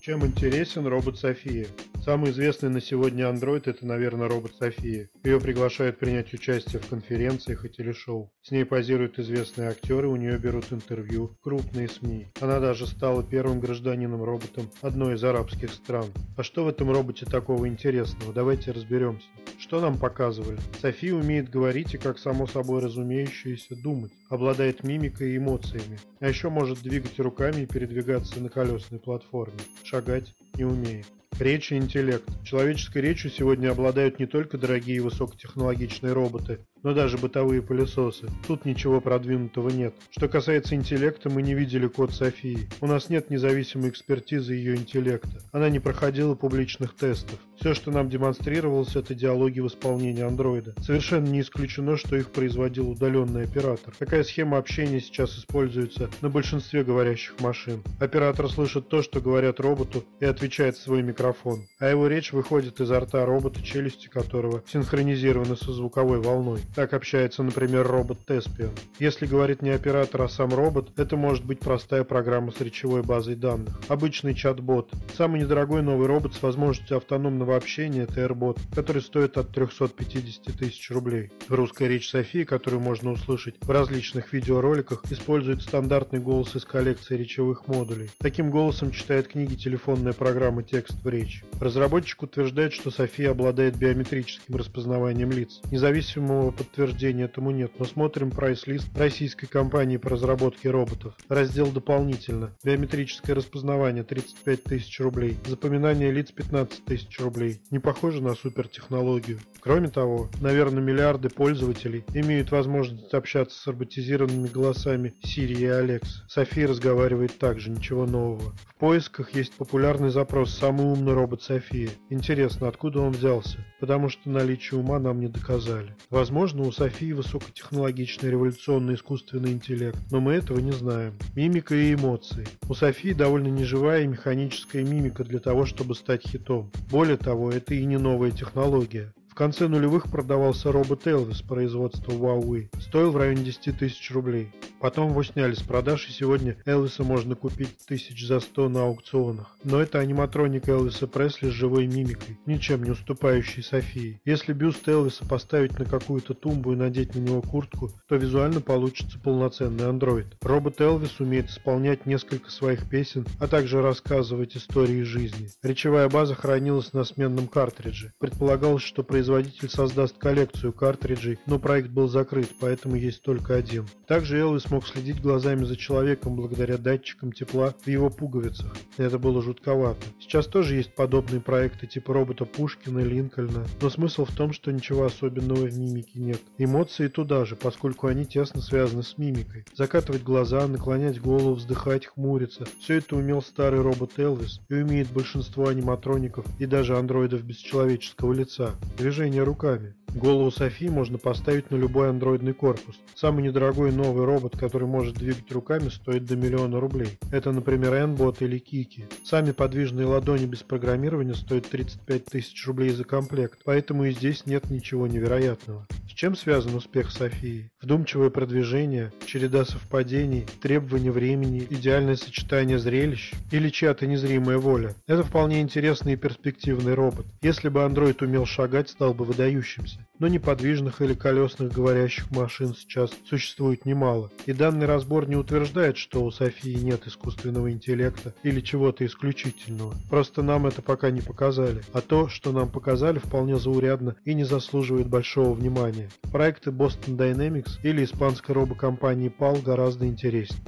Чем интересен робот София? Самый известный на сегодня андроид это, наверное, робот София. Ее приглашают принять участие в конференциях и телешоу. С ней позируют известные актеры, у нее берут интервью крупные СМИ. Она даже стала первым гражданином-роботом одной из арабских стран. А что в этом роботе такого интересного? Давайте разберемся. Что нам показывали? София умеет говорить и, как само собой разумеющееся, думать. Обладает мимикой и эмоциями. А еще может двигать руками и передвигаться на колесной платформе. Шагать не умеет. Речь и интеллект. Человеческой речью сегодня обладают не только дорогие высокотехнологичные роботы, но даже бытовые пылесосы. Тут ничего продвинутого нет. Что касается интеллекта, мы не видели код Софии. У нас нет независимой экспертизы ее интеллекта. Она не проходила публичных тестов. Все, что нам демонстрировалось, это диалоги в исполнении андроида. Совершенно не исключено, что их производил удаленный оператор. Такая схема общения сейчас используется на большинстве говорящих машин. Оператор слышит то, что говорят роботу, и отвечает в свой микрофон. А его речь выходит изо рта робота, челюсти которого синхронизированы со звуковой волной. Так общается, например, робот Теспиан. Если говорит не оператор, а сам робот, это может быть простая программа с речевой базой данных. Обычный чат-бот. Самый недорогой новый робот с возможностью автономного общения – это AirBot, который стоит от 350 тысяч рублей. Русская речь Софии, которую можно услышать в различных видеороликах, использует стандартный голос из коллекции речевых модулей. Таким голосом читает книги телефонная программа «Текст в речь». Разработчик утверждает, что София обладает биометрическим распознаванием лиц, независимого подтверждения этому нет, но смотрим прайс-лист российской компании по разработке роботов. Раздел дополнительно. Биометрическое распознавание 35 тысяч рублей. Запоминание лиц 15 тысяч рублей. Не похоже на супертехнологию. Кроме того, наверное, миллиарды пользователей имеют возможность общаться с роботизированными голосами Siri и Alex. София разговаривает также, ничего нового. В поисках есть популярный запрос «Самый умный робот София». Интересно, откуда он взялся? Потому что наличие ума нам не доказали. Возможно, у Софии высокотехнологичный революционный искусственный интеллект, но мы этого не знаем. Мимика и эмоции. У Софии довольно неживая и механическая мимика для того, чтобы стать хитом. Более того, это и не новая технология. В конце нулевых продавался робот Элвис производства Huawei. Стоил в районе 10 тысяч рублей. Потом его сняли с продаж, и сегодня Элвиса можно купить тысяч за 100 на аукционах. Но это аниматроник Элвиса Пресли с живой мимикой, ничем не уступающий Софии. Если бюст Элвиса поставить на какую-то тумбу и надеть на него куртку, то визуально получится полноценный андроид. Робот Элвис умеет исполнять несколько своих песен, а также рассказывать истории жизни. Речевая база хранилась на сменном картридже. Предполагалось, что производитель создаст коллекцию картриджей, но проект был закрыт, поэтому есть только один. Также Элвис смог следить глазами за человеком благодаря датчикам тепла в его пуговицах. Это было жутковато. Сейчас тоже есть подобные проекты типа робота Пушкина, Линкольна, но смысл в том, что ничего особенного в мимике нет. Эмоции туда же, поскольку они тесно связаны с мимикой. Закатывать глаза, наклонять голову, вздыхать, хмуриться. Все это умел старый робот Элвис и умеет большинство аниматроников и даже андроидов без человеческого лица. Движение руками. Голову Софии можно поставить на любой андроидный корпус. Самый недорогой новый робот, который может двигать руками, стоит до миллиона рублей. Это, например, Энбот или Кики. Сами подвижные ладони без программирования стоят 35 тысяч рублей за комплект, поэтому и здесь нет ничего невероятного. Чем связан успех Софии? Вдумчивое продвижение, череда совпадений, требования времени, идеальное сочетание зрелищ или чья-то незримая воля? Это вполне интересный и перспективный робот. Если бы андроид умел шагать, стал бы выдающимся но неподвижных или колесных говорящих машин сейчас существует немало. И данный разбор не утверждает, что у Софии нет искусственного интеллекта или чего-то исключительного. Просто нам это пока не показали. А то, что нам показали, вполне заурядно и не заслуживает большого внимания. Проекты Boston Dynamics или испанской робокомпании PAL гораздо интереснее.